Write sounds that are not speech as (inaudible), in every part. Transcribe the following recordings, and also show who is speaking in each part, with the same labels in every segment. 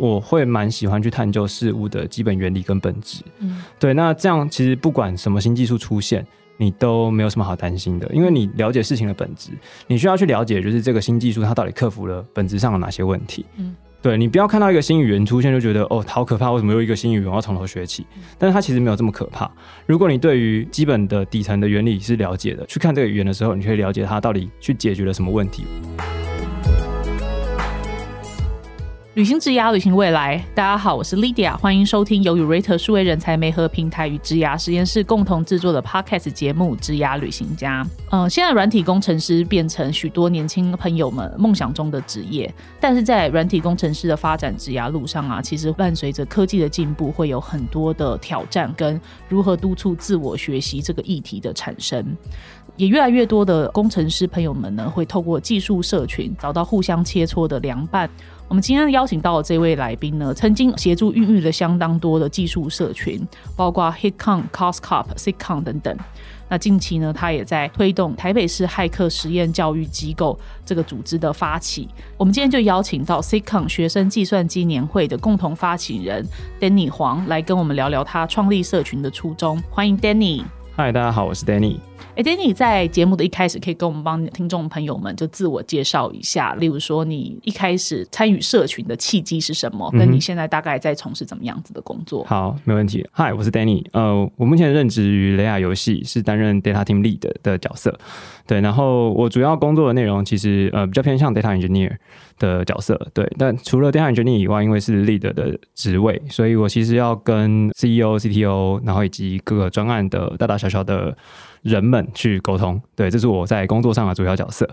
Speaker 1: 我会蛮喜欢去探究事物的基本原理跟本质。嗯，对，那这样其实不管什么新技术出现，你都没有什么好担心的，因为你了解事情的本质，你需要去了解就是这个新技术它到底克服了本质上的哪些问题。嗯。对你不要看到一个新语言出现就觉得哦好可怕，为什么又一个新语言要从头学起？但是它其实没有这么可怕。如果你对于基本的底层的原理是了解的，去看这个语言的时候，你可以了解它到底去解决了什么问题。
Speaker 2: 旅行之涯，旅行未来。大家好，我是 Lydia，欢迎收听由 Urate 数位人才媒合平台与之涯实验室共同制作的 Podcast 节目《之涯旅行家》。嗯，现在软体工程师变成许多年轻朋友们梦想中的职业，但是在软体工程师的发展职涯路上啊，其实伴随着科技的进步，会有很多的挑战跟如何督促自我学习这个议题的产生。也越来越多的工程师朋友们呢，会透过技术社群找到互相切磋的良伴。我们今天邀请到的这位来宾呢，曾经协助孕育了相当多的技术社群，包括 HitCon、CostCop、SitCon 等等。那近期呢，他也在推动台北市骇客实验教育机构这个组织的发起。我们今天就邀请到 SitCon 学生计算机年会的共同发起人 Danny 黄来跟我们聊聊他创立社群的初衷。欢迎 Danny。
Speaker 1: 嗨，大家好，我是 Danny。
Speaker 2: 哎，Danny 在节目的一开始，可以跟我们帮听众朋友们就自我介绍一下，例如说你一开始参与社群的契机是什么？跟你现在大概在从事怎么样子的工作？
Speaker 1: 好，没问题。Hi，我是 Danny。呃，我目前任职于雷亚游戏，是担任 Data Team Lead 的角色。对，然后我主要工作的内容其实呃比较偏向 Data Engineer 的角色。对，但除了 Data Engineer 以外，因为是 leader 的职位，所以我其实要跟 CEO、CTO，然后以及各个专案的大大小小的。人们去沟通，对，这是我在工作上的主要角色。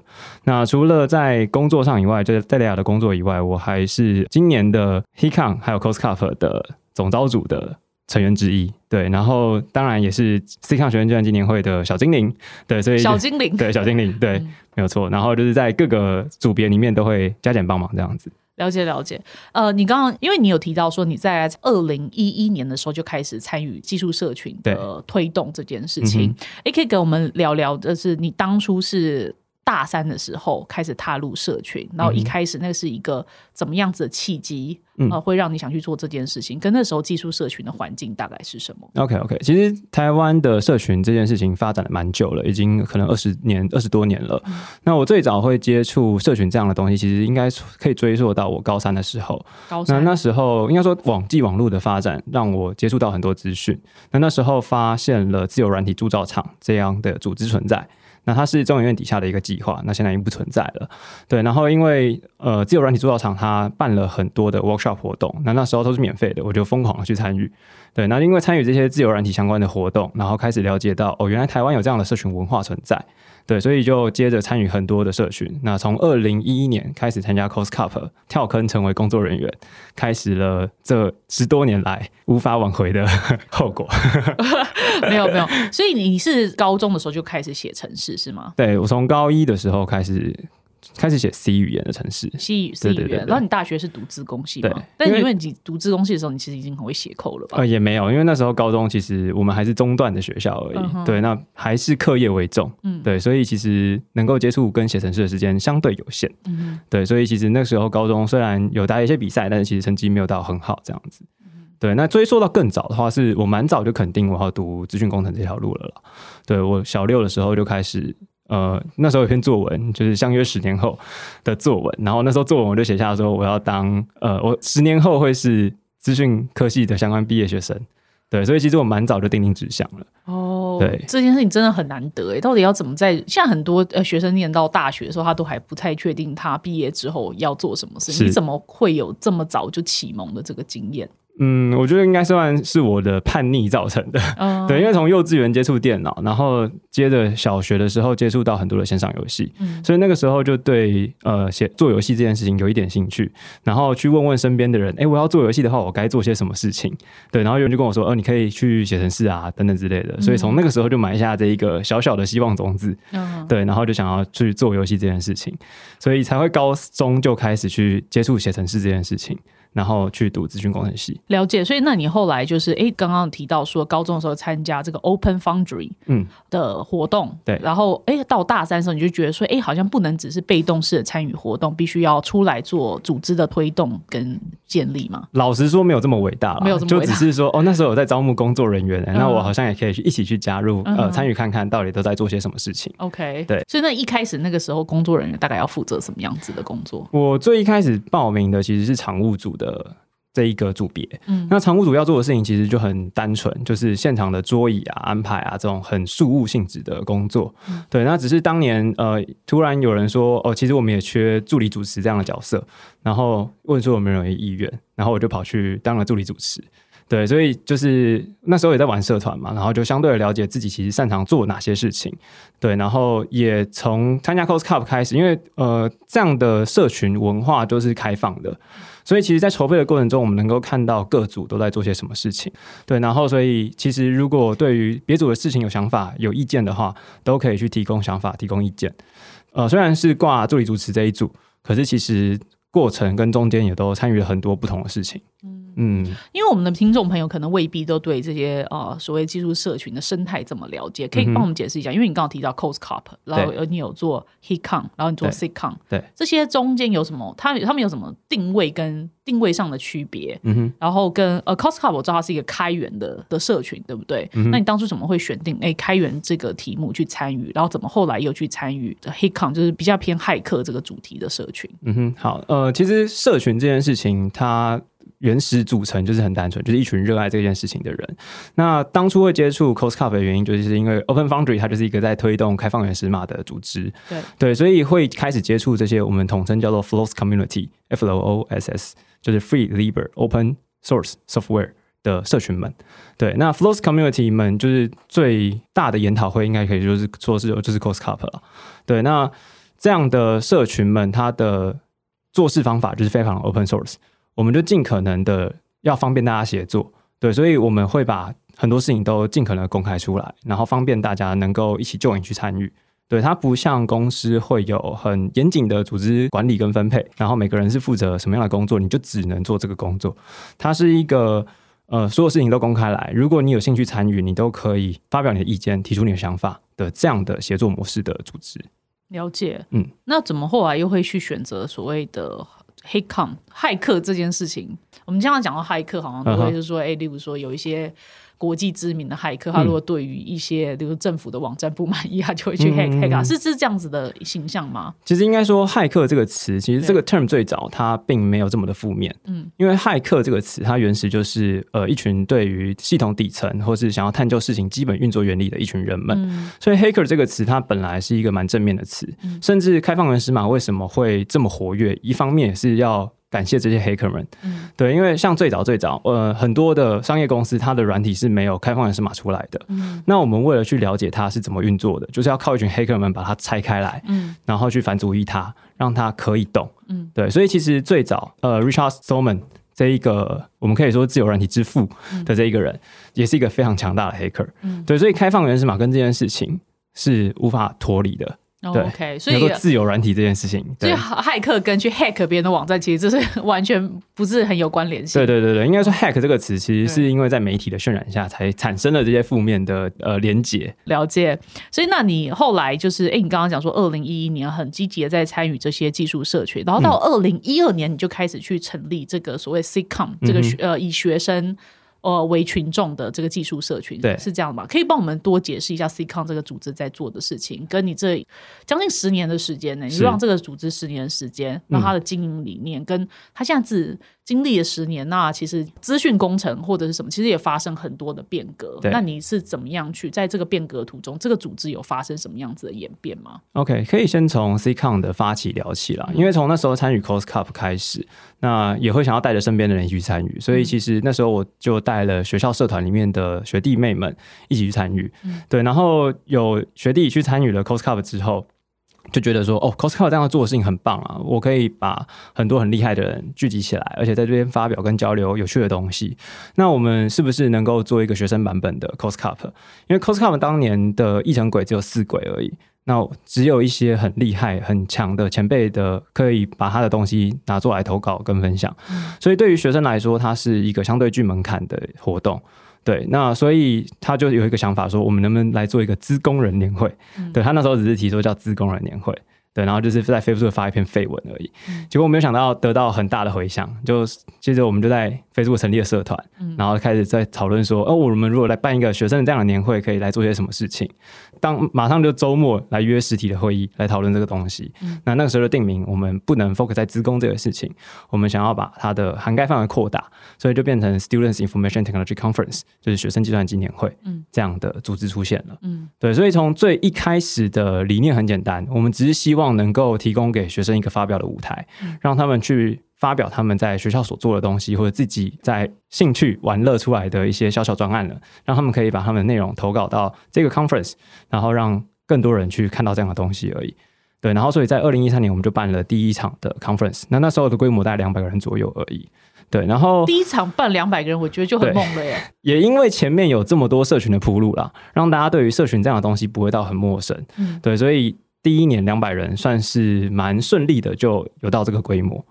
Speaker 1: 那除了在工作上以外，就是在雷亚的工作以外，我还是今年的 HeCon 还有 CosCup 的总招组的成员之一。对，然后当然也是 CCon 学院计算纪念会的小精灵。对，所以
Speaker 2: 小精灵，
Speaker 1: 对，小精灵，对，没有错。然后就是在各个组别里面都会加减帮忙这样子。
Speaker 2: 了解了解，呃，你刚刚因为你有提到说你在二零一一年的时候就开始参与技术社群的推动这件事情，也可以给我们聊聊，就是你当初是。大三的时候开始踏入社群，然后一开始那是一个怎么样子的契机啊，会让你想去做这件事情？跟那时候技术社群的环境大概是什么
Speaker 1: ？OK OK，其实台湾的社群这件事情发展的蛮久了，已经可能二十年、二十多年了。那我最早会接触社群这样的东西，其实应该可以追溯到我高三的时候。
Speaker 2: 高三
Speaker 1: 那那时候应该说网际网络的发展让我接触到很多资讯。那那时候发现了自由软体铸造厂这样的组织存在。那它是中研院底下的一个计划，那现在已经不存在了。对，然后因为呃自由软体铸造厂它办了很多的 workshop 活动，那那时候都是免费的，我就疯狂的去参与。对，那因为参与这些自由软体相关的活动，然后开始了解到哦，原来台湾有这样的社群文化存在。对，所以就接着参与很多的社群。那从二零一一年开始参加 CosCup，跳坑成为工作人员，开始了这十多年来无法挽回的 (laughs) 后果。(laughs)
Speaker 2: 没有没有，所以你是高中的时候就开始写程式是吗？
Speaker 1: 对，我从高一的时候开始。开始写 C 语言的城市
Speaker 2: ，C 语 C 语言。然后你大学是读自工系嘛？但因为你读自工系的时候，你其实已经很会写扣了吧？
Speaker 1: 呃，也没有，因为那时候高中其实我们还是中段的学校而已。对，那还是课业为重。嗯，对，所以其实能够接触跟写程式的时间相对有限。嗯，对，所以其实那时候高中虽然有打一些比赛，但是其实成绩没有到很好这样子。对，那追溯到更早的话，是我蛮早就肯定我要读资讯工程这条路了啦。对我小六的时候就开始。呃，那时候有篇作文，就是相约十年后的作文。然后那时候作文我就写下说，我要当呃，我十年后会是资讯科系的相关毕业学生。对，所以其实我蛮早就定定志向了。哦，对，
Speaker 2: 这件事情真的很难得诶，到底要怎么在？现在很多呃学生念到大学的时候，他都还不太确定他毕业之后要做什么事。你怎么会有这么早就启蒙的这个经验？
Speaker 1: 嗯，我觉得应该算是我的叛逆造成的。(laughs) 对，因为从幼稚园接触电脑，然后接着小学的时候接触到很多的线上游戏，所以那个时候就对呃写做游戏这件事情有一点兴趣，然后去问问身边的人，哎，我要做游戏的话，我该做些什么事情？对，然后有人就跟我说，哦，你可以去写程式啊，等等之类的。所以从那个时候就埋下这一个小小的希望种子。对，然后就想要去做游戏这件事情，所以才会高中就开始去接触写程式这件事情。然后去读资讯工程系。
Speaker 2: 了解，所以那你后来就是哎，刚刚提到说高中的时候参加这个 Open Foundry
Speaker 1: 嗯
Speaker 2: 的活动，
Speaker 1: 对
Speaker 2: 然后哎到大三的时候你就觉得说哎好像不能只是被动式的参与活动，必须要出来做组织的推动跟建立嘛。
Speaker 1: 老实说，没有这么伟大啦就
Speaker 2: 没有这么伟大
Speaker 1: 只是说哦，那时候有在招募工作人员、
Speaker 2: 嗯
Speaker 1: 那我好像也可以去一起去加入，
Speaker 2: 嗯
Speaker 1: 呃，参与看看到底都在做些什么事情。
Speaker 2: OK，
Speaker 1: 对
Speaker 2: 所以那一开始那个时候工作人员大概要负责什么样子的工作？
Speaker 1: 我最一开始报名的其实是常务组的这一个组别，
Speaker 2: 嗯
Speaker 1: 那常务组要做的事情其实就很单纯，就是现场的桌椅啊、安排啊这种很事务性质的工作。
Speaker 2: 嗯
Speaker 1: 对，那只是当年呃，突然有人说哦，其实我们也缺助理主持这样的角色，然后问说有没有意愿，然后我就跑去当了助理主持。对，所以就是那时候也在玩社团嘛，然后就相对的了解自己其实擅长做哪些事情。对，然后也从参加 Cos Cup 开始，因为呃这样的社群文化都是开放的，所以其实，在筹备的过程中，我们能够看到各组都在做些什么事情。对，然后所以其实如果对于别组的事情有想法、有意见的话，都可以去提供想法、提供意见。呃，虽然是挂助理主持这一组，可是其实过程跟中间也都参与了很多不同的事情。嗯
Speaker 2: 因为我们的听众朋友可能未必都对这些呃所谓技术社群的生态这么了解，可以帮我们解释一下？因为你刚刚提到 Coast Cup，然后你有做 HitCon，然后你做
Speaker 1: 对
Speaker 2: SitCon，
Speaker 1: 对
Speaker 2: 这些中间有什么？它他们有什么定位跟定位上的区别？
Speaker 1: 嗯哼，
Speaker 2: 然后跟呃 c o s t c o p 我知道它是一个开源的的社群，对不对？
Speaker 1: 嗯
Speaker 2: 那你当初怎么会选定哎开源这个题目去参与？然后怎么后来又去参与 HitCon，就是比较偏骇客这个主题的社群？
Speaker 1: 嗯哼，好，呃，其实社群这件事情，它原始组成就是很单纯，就是一群热爱这件事情的人。那当初会接触 Cos Cup 的原因，就是因为 Open Foundry 它就是一个在推动开放原始码的组织，
Speaker 2: 对
Speaker 1: 对，所以会开始接触这些我们统称叫做 Flows Community（F L O S S），就是 Free Libre Open Source Software 的社群们。对，那 Flows Community 们就是最大的研讨会，应该可以就是说是就是 Cos Cup 了。对，那这样的社群们，它的做事方法就是非常 open source，我们就尽可能的要方便大家协作。对，所以我们会把很多事情都尽可能公开出来，然后方便大家能够一起 join 去参与。对，它不像公司会有很严谨的组织管理跟分配，然后每个人是负责什么样的工作，你就只能做这个工作。它是一个呃，所有事情都公开来，如果你有兴趣参与，你都可以发表你的意见，提出你的想法的这样的协作模式的组织。
Speaker 2: 了解，
Speaker 1: 嗯，
Speaker 2: 那怎么后来又会去选择所谓的 HitCon 骇客这件事情？我们经常讲到骇客，好像都会是说，哎、例如说有一些国际知名的骇客，他如果对于一些比如政府的网站不满意，他就会去
Speaker 1: 嗯
Speaker 2: hack 是是这样子的形象吗？
Speaker 1: 其实应该说，骇客这个词，其实这个 term 最早它并没有这么的负面，
Speaker 2: 嗯。
Speaker 1: 嗯，因为骇客这个词，它原始就是呃一群对于系统底层或是想要探究事情基本运作原理的一群人们，
Speaker 2: 嗯。
Speaker 1: 所以 hacker 这个词它本来是一个蛮正面的词，
Speaker 2: 嗯。
Speaker 1: 甚至开放源码为什么会这么活跃，一方面也是要感谢这些 hacker 们，
Speaker 2: 嗯。
Speaker 1: 对，因为像最早最早，呃，很多的商业公司它的软体是没有开放源码出来的，
Speaker 2: 嗯。
Speaker 1: 那我们为了去了解它是怎么运作的，就是要靠一群 hacker 们把它拆开来，
Speaker 2: 嗯。
Speaker 1: 然后去反主义它，让它可以动。
Speaker 2: 嗯，
Speaker 1: 对，所以其实最早，呃，Richard Stallman 这一个我们可以说自由软体之父的这一个人，也是一个非常强大的黑客。
Speaker 2: 嗯。
Speaker 1: 对，所以开放源码跟这件事情是无法脱离的。
Speaker 2: OK，所以
Speaker 1: 做自由软体这件事情，
Speaker 2: 所以。骇客跟去 hack 别人的网站，其实这是 (laughs) 完全不是很有关联性。
Speaker 1: 对对对对，应该说 hack 这个词，其实是因为在媒体的渲染下，才产生了这些负面的呃连结。
Speaker 2: 了解，所以那你后来就是，哎、你刚刚讲说，二零一一年很积极的在参与这些技术社群，然后
Speaker 1: 嗯
Speaker 2: 到二零一二年，你就开始去成立这个所谓 CCOM 这个学、呃以学生呃为群众的这个技术社群，
Speaker 1: 对
Speaker 2: 是这样吧？可以帮我们多解释一下 CCon 这个组织在做的事情，跟你这将近十年的时间呢，你
Speaker 1: 是
Speaker 2: 让这个组织十年的时间，那它的经营理念跟它现在只经历了十年，那其实资讯工程或者是什么，其实也发生很多的变革。
Speaker 1: 对
Speaker 2: 那你是怎么样去在这个变革途中，这个组织有发生什么样子的演变吗
Speaker 1: ？OK，可以先从 CCon 的发起聊起啦，因为从那时候参与 Cos Cup 开始，那也会想要带着身边的人一起去参与，所以其实那时候我就带了学校社团里面的学弟妹们一起去参与，对，然后有学弟去参与了 Cos Cup 之后。就觉得说，哦，Cos Cup 这样做的事情很棒啊！我可以把很多很厉害的人聚集起来，而且在这边发表跟交流有趣的东西。那我们是不是能够做一个学生版本的 Cos Cup？因为 Cos Cup 当年的议程轨只有四轨而已，那只有一些很厉害、很强的前辈的，可以把他的东西拿出来投稿跟分享。所以对于学生来说，它是一个相对具门槛的活动。对，那所以他就有一个想法说，我们能不能来做一个资工人年会？对他那时候只是提出叫资工人年会。对，然后就是在 Facebook 发一篇废文而已，结果没有想到得到很大的回响，就接着我们就在 Facebook 成立了社团，然后开始在讨论说，哦，我们如果来办一个学生的这样的年会，可以来做些什么事情？当马上就周末来约实体的会议来讨论这个东西。那那个时候就定名，我们不能 focus 在职工这个事情，我们想要把它的涵盖范围扩大，所以就变成 Students Information Technology Conference，就是学生计算机年会，这样的组织出现了。嗯，对，所以从最一开始的理念很简单，我们只是希望能够提供给学生一个发表的舞台，让他们去。发表他们在学校所做的东西，或者自己在兴趣玩乐出来的一些小小专案了，让他们可以把他们的内容投稿到这个 conference，然后让更多人去看到这样的东西而已。对，然后所以在二零一三年我们就办了第一场的 conference，那那时候的规模大概两百个人左右而已。对，然后
Speaker 2: 第一场办两百个人，我觉得就很猛了耶。
Speaker 1: 也因为前面有这么多社群的铺路啦，让大家对于社群这样的东西不会到很陌生。嗯，对，所以第一年两百人算是蛮顺利的，就有到这个规模。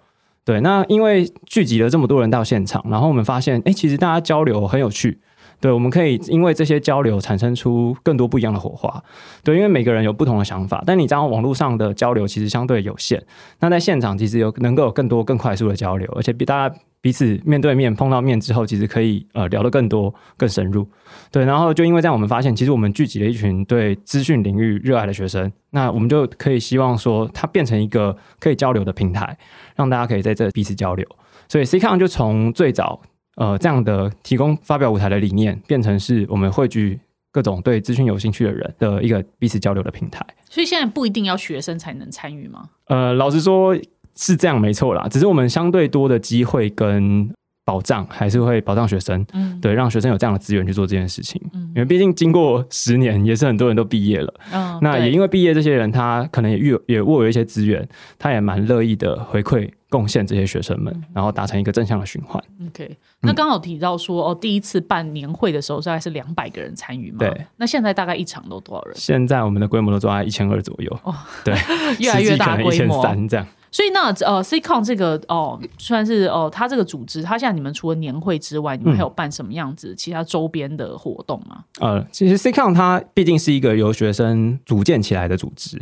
Speaker 1: 对，那因为聚集了这么多人到现场，然后我们发现，哎，其实大家交流很有趣。对，我们可以因为这些交流产生出更多不一样的火花。对，因为每个人有不同的想法，但你这样网络上的交流其实相对有限。那在现场其实有能够有更多更快速的交流，而且比大家。彼此面对面碰到面之后，其实可以呃聊得更多、更深入。对，然后就因为这样，我们发现其实我们聚集了一群对资讯领域热爱的学生，那我们就可以希望说，它变成一个可以交流的平台，让大家可以在这彼此交流。所以 CCon 就从最早呃这样的提供发表舞台的理念，变成是我们汇聚各种对资讯有兴趣的人的一个彼此交流的平台。
Speaker 2: 所以现在不一定要学生才能参与吗？
Speaker 1: 呃，老实说。是这样，没错啦。只是我们相对多的机会跟保障，还是会保障学生，嗯，对，让学生有这样的资源去做这件事情。嗯，因为毕竟经过十年，也是很多人都毕业了。嗯，那也因为毕业这些人，他可能也遇也握有一些资源，他也蛮乐意的回馈贡献这些学生们，然后达成一个正向的循环。
Speaker 2: OK，那刚好提到说，哦，第一次办年会的时候，大概是两百个人参与嘛？
Speaker 1: 对。
Speaker 2: 那现在大概一场都多少人？
Speaker 1: 现在我们的规模都做在一千二左右。哦，对，(laughs)
Speaker 2: 越来越大规模，
Speaker 1: 三这样。
Speaker 2: 所以那呃，CCon 这个哦，算是哦，它这个组织，它现在你们除了年会之外，你们还有办什么样子其他周边的活动吗？
Speaker 1: 呃，其实 CCon 它毕竟是一个由学生组建起来的组织，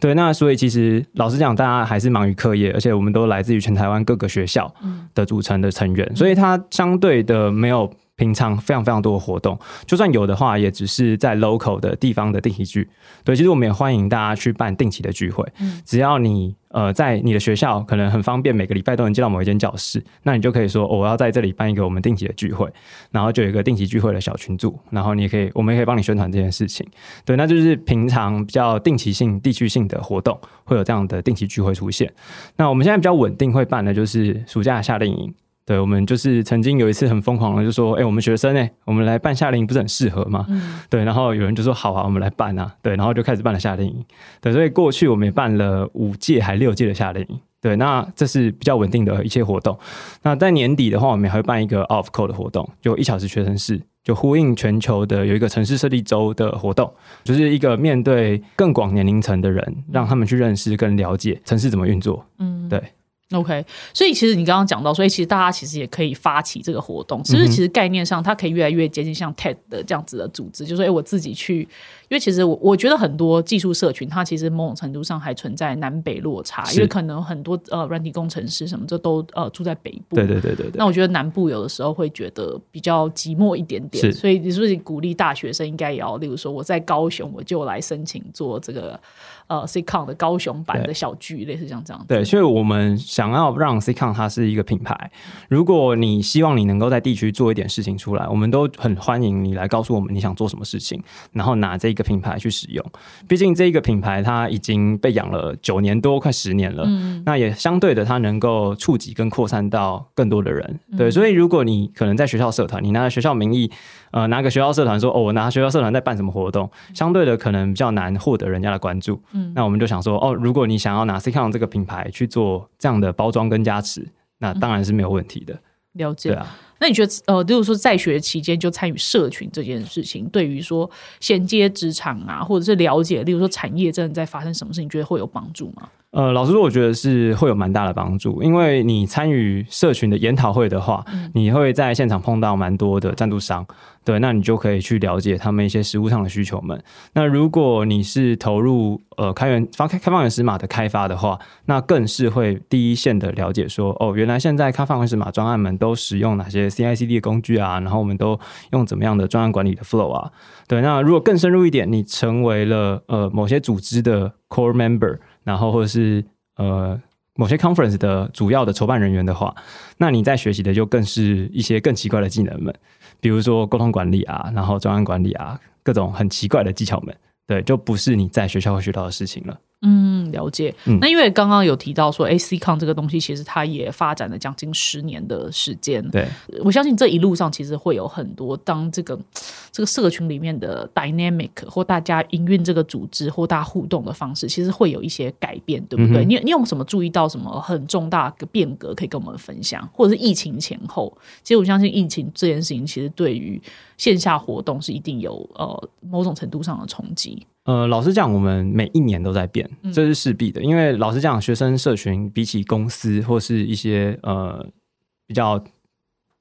Speaker 1: 对，那所以其实老实讲，大家还是忙于课业，而且我们都来自于全台湾各个学校的组成的成员，所以它相对的没有。平常非常非常多的活动，就算有的话，也只是在 local 的地方的定期聚。对，其实我们也欢迎大家去办定期的聚会。嗯，只要你呃在你的学校可能很方便，每个礼拜都能进到某一间教室，那你就可以说我要在这里办一个我们定期的聚会，然后就有一个定期聚会的小群组，然后你也可以，我们也可以帮你宣传这件事情。对，那就是平常比较定期性、地区性的活动会有这样的定期聚会出现。那我们现在比较稳定会办的就是暑假夏令营。对，我们就是曾经有一次很疯狂的，就说：“哎，我们学生哎，我们来办夏令营不是很适合吗？”嗯，对，然后有人就说：“好啊，我们来办啊。”对，然后就开始办了夏令营。对，所以过去我们也办了五届还六届的夏令营。对，那这是比较稳定的一些活动。那在年底的话，我们还会办一个 Off Code 的活动，就一小时学生室，就呼应全球的有一个城市设计周的活动，就是一个面对更广年龄层的人，让他们去认识、跟了解城市怎么运作。嗯，对。
Speaker 2: OK，所以其实你刚刚讲到，所以其实大家其实也可以发起这个活动，其实其实概念上它可以越来越接近像 TED 的这样子的组织，就说哎，我自己去。因为其实我我觉得很多技术社群，它其实某种程度上还存在南北落差，因为可能很多呃软体工程师什么这都呃住在北部，
Speaker 1: 对对对对对。
Speaker 2: 那我觉得南部有的时候会觉得比较寂寞一点点，所以你是不是鼓励大学生应该也要，例如说我在高雄，我就来申请做这个呃 CCon 的高雄版的小剧，类似像这样。
Speaker 1: 对，所以我们想要让 CCon 它是一个品牌，如果你希望你能够在地区做一点事情出来，我们都很欢迎你来告诉我们你想做什么事情，然后拿这。一个品牌去使用，毕竟这一个品牌它已经被养了九年多，快十年了。嗯，那也相对的，它能够触及跟扩散到更多的人。对，所以如果你可能在学校社团，你拿着学校名义，呃，拿个学校社团说，哦，我拿学校社团在办什么活动，相对的可能比较难获得人家的关注。嗯，那我们就想说，哦，如果你想要拿 CCon 这个品牌去做这样的包装跟加持，那当然是没有问题的。
Speaker 2: 了解。对啊。那你觉得呃，例如说在学期间就参与社群这件事情，对于说衔接职场啊，或者是了解，例如说产业真的在发生什么事情，觉得会有帮助吗？
Speaker 1: 呃，老实说，我觉得是会有蛮大的帮助，因为你参与社群的研讨会的话，你会在现场碰到蛮多的赞助商，对，那你就可以去了解他们一些实物上的需求们。那如果你是投入呃开源发开开放源码码的开发的话，那更是会第一线的了解说，哦，原来现在开放源码专案们都使用哪些 CI/CD 的工具啊，然后我们都用怎么样的专案管理的 flow 啊，对。那如果更深入一点，你成为了呃某些组织的 core member。然后或者是呃某些 conference 的主要的筹办人员的话，那你在学习的就更是一些更奇怪的技能们，比如说沟通管理啊，然后专案管理啊，各种很奇怪的技巧们，对，就不是你在学校会学到的事情了。
Speaker 2: 嗯，了解。那因为刚刚有提到说，A C Con 这个东西其实它也发展了将近十年的时间。
Speaker 1: 对，
Speaker 2: 我相信这一路上其实会有很多当这个这个社群里面的 dynamic 或大家营运这个组织或大家互动的方式，其实会有一些改变，对不对？你你有什么注意到什么很重大的变革可以跟我们分享？或者是疫情前后，其实我相信疫情这件事情其实对于线下活动是一定有呃某种程度上的冲击。
Speaker 1: 呃，老实讲，我们每一年都在变，这是势必的。因为老实讲，学生社群比起公司或是一些呃比较。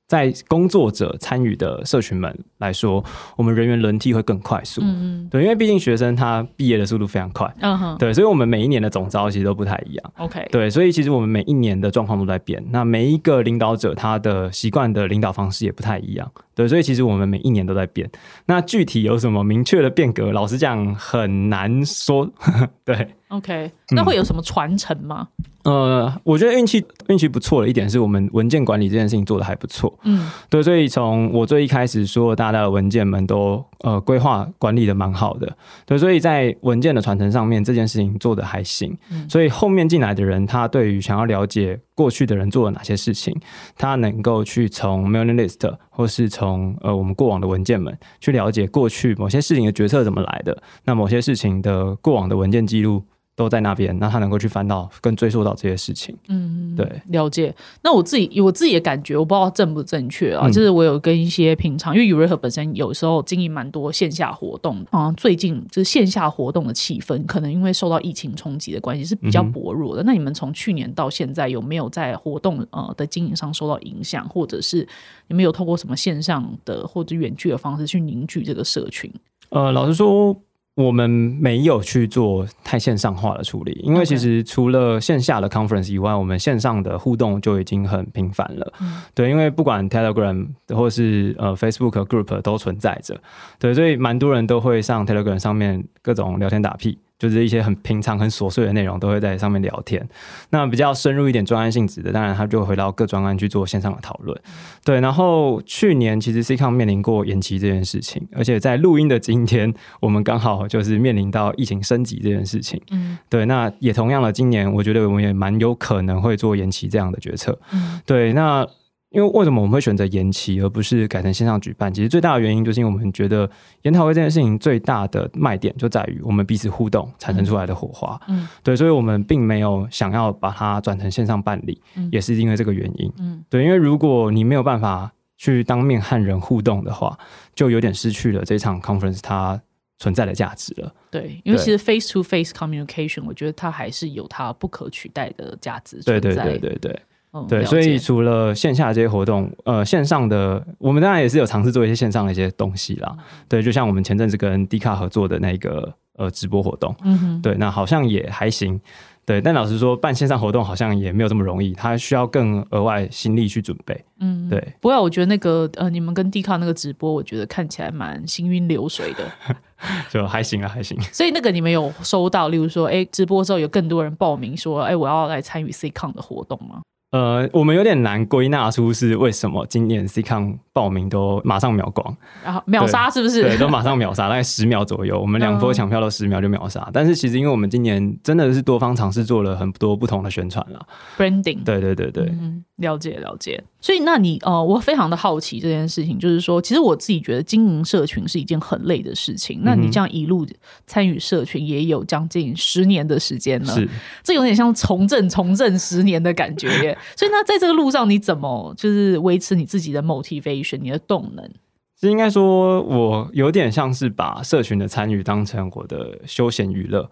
Speaker 1: 在工作者参与的社群们来说，我们人员轮替会更快速。嗯嗯，对，因为毕竟学生他毕业的速度非常快。嗯哼，对，所以我们每一年的总招其实都不太一样。
Speaker 2: OK，
Speaker 1: 对，所以其实我们每一年的状况都在变。那每一个领导者他的习惯的领导方式也不太一样。对，所以其实我们每一年都在变。那具体有什么明确的变革？老实讲很难说。(laughs) 对
Speaker 2: ，OK，那会有什么传承吗？
Speaker 1: 呃，我觉得运气运气不错的一点是我们文件管理这件事情做的还不错。嗯，对，所以从我最一开始说，大家的文件们都呃规划管理的蛮好的。对，所以在文件的传承上面，这件事情做的还行。所以后面进来的人，他对于想要了解过去的人做了哪些事情，他能够去从 mailing list 或是从呃我们过往的文件们去了解过去某些事情的决策怎么来的，那某些事情的过往的文件记录。都在那边，那他能够去翻到跟追溯到这些事情。嗯，对，
Speaker 2: 了解。那我自己我自己的感觉，我不知道正不正确啊。就是我有跟一些平常，因为 Uri 和本身有时候经营蛮多线下活动啊。最近就是线下活动的气氛，可能因为受到疫情冲击的关系是比较薄弱的。那你们从去年到现在有没有在活动呃的经营上受到影响，或者是你们有透过什么线上的或者远距的方式去凝聚这个社群？
Speaker 1: 呃，老实说。我们没有去做太线上化的处理，因为其实除了线下的 conference 以外，我们线上的互动就已经很频繁了。对，因为不管 Telegram 或是呃 Facebook Group 都存在着，对，所以蛮多人都会上 Telegram 上面各种聊天打屁。就是一些很平常、很琐碎的内容，都会在上面聊天。那比较深入一点专案性质的，当然他就会回到各专案去做线上的讨论。对，然后去年其实 C 康面临过延期这件事情，而且在录音的今天，我们刚好就是面临到疫情升级这件事情。嗯，对，那也同样的，今年我觉得我们也蛮有可能会做延期这样的决策。嗯，对，那。因为为什么我们会选择延期而不是改成线上举办？其实最大的原因就是因为我们觉得研讨会这件事情最大的卖点就在于我们彼此互动产生出来的火花。嗯，对，所以我们并没有想要把它转成线上办理，也是因为这个原因。嗯，对，因为如果你没有办法去当面和人互动的话，就有点失去了这场 conference 它存在的价值了。
Speaker 2: 对，因为其实 face to face communication，我觉得它还是有它不可取代的价值存
Speaker 1: 在。对对对对对。对，所以除了线下这些活动，呃，线上的我们当然也是有尝试做一些线上的一些东西啦。对，就像我们前阵子跟 D 卡合作的那个呃直播活动，嗯哼，对，那好像也还行。对，但老实说，办线上活动好像也没有这么容易，它需要更额外心力去准备。嗯，对。
Speaker 2: 不过我觉得那个呃，你们跟 D 卡那个直播，我觉得看起来蛮行云流水的，(laughs)
Speaker 1: 就还行啊，还行。
Speaker 2: 所以那个你们有收到，例如说，哎，直播之后有更多人报名说，哎，我要来参与 C Con 的活动吗？
Speaker 1: 呃，我们有点难归纳出是为什么今年 C 康报名都马上秒光，
Speaker 2: 然后秒杀是不是？
Speaker 1: 对，都马上秒杀，大概十秒左右。(laughs) 我们两波抢票都十秒就秒杀。但是其实因为我们今年真的是多方尝试做了很多不同的宣传了
Speaker 2: ，branding。
Speaker 1: 对对对对，
Speaker 2: 了解了解，所以那你呃，我非常的好奇这件事情，就是说，其实我自己觉得经营社群是一件很累的事情。那你这样一路参与社群也有将近十年的时间了，
Speaker 1: 是
Speaker 2: 这有点像从政从政十年的感觉耶。所以那在这个路上，你怎么就是维持你自己的 motivation，你的动能？
Speaker 1: 是应该说，我有点像是把社群的参与当成我的休闲娱乐。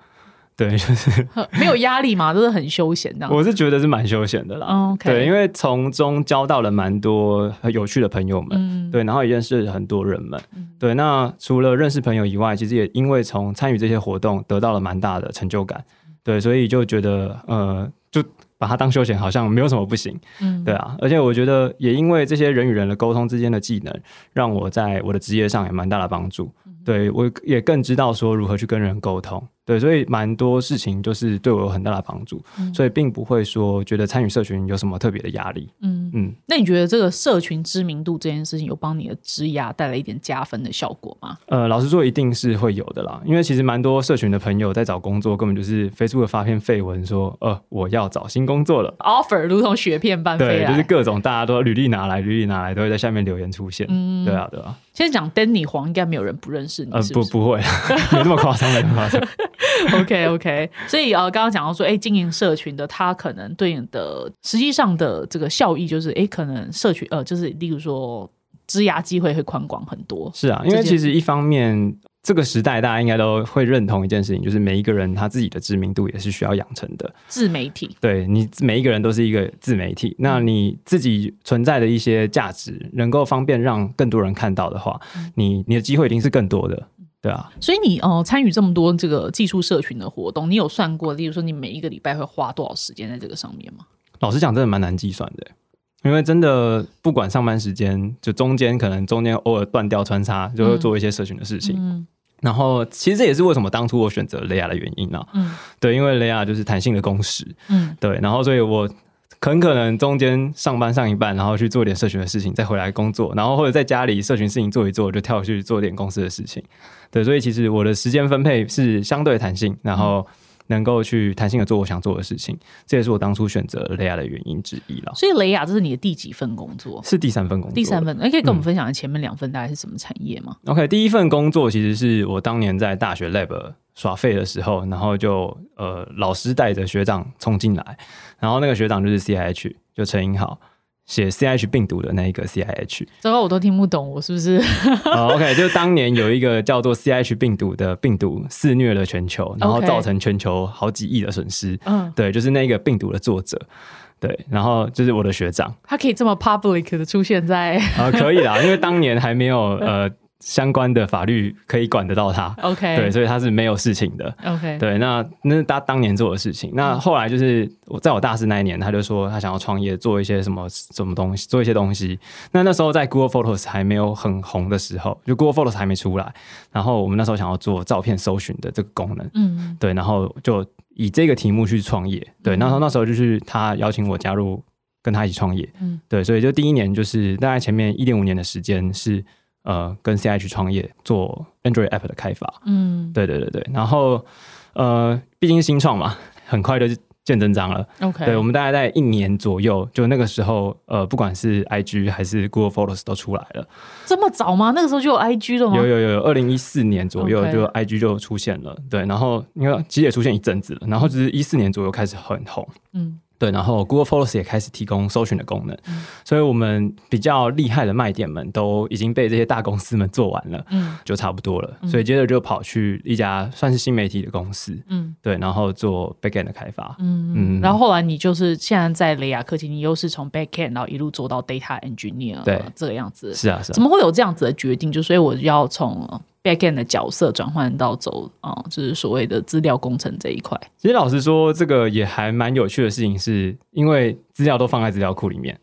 Speaker 1: 对，就是 (laughs)
Speaker 2: 没有压力嘛，都是很休闲的。
Speaker 1: 我是觉得是蛮休闲的啦。对，因为从中交到了蛮多有趣的朋友们，对，然后也认识很多人们，对。那除了认识朋友以外，其实也因为从参与这些活动得到了蛮大的成就感，对，所以就觉得呃，就把它当休闲，好像没有什么不行。嗯，对啊。而且我觉得也因为这些人与人的沟通之间的技能，让我在我的职业上也蛮大的帮助。对我也更知道说如何去跟人沟通。对，所以蛮多事情就是对我有很大的帮助，所以并不会说觉得参与社群有什么特别的压力。
Speaker 2: 嗯嗯，那你觉得这个社群知名度这件事情有帮你的职涯带来一点加分的效果吗？
Speaker 1: 呃，老实说，一定是会有的啦，因为其实蛮多社群的朋友在找工作，根本就是 Facebook 发篇绯闻说，呃，我要找新工作了
Speaker 2: ，offer 如同雪片般飞
Speaker 1: 对，就是各种大家都履历拿来，履历拿来都会在下面留言出现。嗯，对啊，对啊。
Speaker 2: 现在讲 Danny 黄，应该没有人不认识你，呃，
Speaker 1: 不，不会，(laughs) 没那么夸张，没那么夸张。(laughs)
Speaker 2: OK OK，所以呃，刚刚讲到说，哎，经营社群的，它可能对应的实际上的这个效益，就是哎，可能社群呃，就是例如说，枝芽机会会宽广很多。
Speaker 1: 是啊，因为其实一方面，这个时代大家应该都会认同一件事情，就是每一个人他自己的知名度也是需要养成的。
Speaker 2: 自媒体，
Speaker 1: 对你每一个人都是一个自媒体，那你自己存在的一些价值，能够方便让更多人看到的话，你你的机会一定是更多的。对啊，
Speaker 2: 所以你哦参与这么多这个技术社群的活动，你有算过，例如说你每一个礼拜会花多少时间在这个上面吗？
Speaker 1: 老实讲，真的蛮难计算的，因为真的不管上班时间，就中间可能中间偶尔断掉穿插，就会做一些社群的事情。嗯，然后其实这也是为什么当初我选择雷亚的原因啊。嗯，对，因为雷亚就是弹性的工时。嗯，对，然后所以我。很可能中间上班上一半，然后去做点社群的事情，再回来工作，然后或者在家里社群事情做一做，就跳去做点公司的事情。对，所以其实我的时间分配是相对弹性，然后能够去弹性的做我想做的事情，这也是我当初选择雷亚的原因之一了。
Speaker 2: 所以雷亚这是你的第几份工作？
Speaker 1: 是第三份工作。
Speaker 2: 第三份，你可以跟我们分享前面两份大概是什么产业吗
Speaker 1: ？OK，第一份工作其实是我当年在大学 lab 耍废的时候，然后就呃老师带着学长冲进来。然后那个学长就是 C I H，就陈英豪写 CH 病毒的那一个 C I H，
Speaker 2: 这个我都听不懂，我是不是？(laughs)
Speaker 1: O K，就当年有一个叫做 CH 病毒的病毒肆虐了全球，然后造成全球好几亿的损失。嗯，对，就是那个病毒的作者，对，然后就是我的学长，
Speaker 2: 他可以这么 public 的出现在
Speaker 1: 啊，可以啦，因为当年还没有呃。相关的法律可以管得到他
Speaker 2: ，OK，
Speaker 1: 对，所以他是没有事情的
Speaker 2: ，OK，
Speaker 1: 对，那那是他当年做的事情。那后来就是我在我大四那一年，他就说他想要创业，做一些什么什么东西，做一些东西。那那时候在 Google Photos 还没有很红的时候，就 Google Photos 还没出来，然后我们那时候想要做照片搜寻的这个功能，嗯，对，然后就以这个题目去创业，对，那时候那时候就是他邀请我加入跟他一起创业，嗯，对，所以就第一年就是大概前面一点五年的时间是。呃，跟 CI 去创业做 Android App 的开发，嗯，对对对对，然后呃，毕竟新创嘛，很快就见真章了。
Speaker 2: OK，
Speaker 1: 对我们大概在一年左右，就那个时候，呃，不管是 IG 还是 Google Photos 都出来了。
Speaker 2: 这么早吗？那个时候就有 IG 了吗？
Speaker 1: 有有有，二零一四年左右就 IG 就出现了。对，然后因为其实也出现一阵子了，然后就是一四年左右开始很红。嗯。对，然后 Google Photos 也开始提供搜寻的功能，所以我们比较厉害的卖点们都已经被这些大公司们做完了，嗯，就差不多了。所以接着就跑去一家算是新媒体的公司，嗯，对，然后做 Backend 的开发，
Speaker 2: 嗯嗯。然后后来你就是现在在雷亚科技，你又是从 Backend 然后一路做到 Data Engineer，
Speaker 1: 对，
Speaker 2: 这个样子。
Speaker 1: 是啊，是啊。
Speaker 2: 怎么会有这样子的决定？就所以我要从 backend 的角色转换到走啊，就是所谓的资料工程这一块。
Speaker 1: 其实老实说，这个也还蛮有趣的事情，是因为资料都放在资料库里面，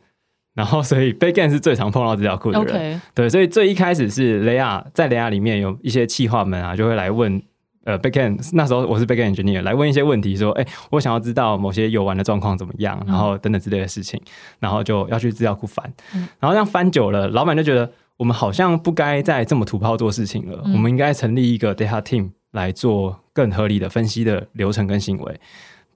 Speaker 1: 然后所以 backend 是最常碰到资料库的人。对，所以最一开始是雷亚在雷亚里面有一些企划们啊，就会来问呃 backend，那时候我是 backend engineer 来问一些问题，说哎，我想要知道某些游玩的状况怎么样，然后等等之类的事情，然后就要去资料库翻，然后这样翻久了，老板就觉得。我们好像不该再这么土炮做事情了，我们应该成立一个 data team 来做更合理的分析的流程跟行为。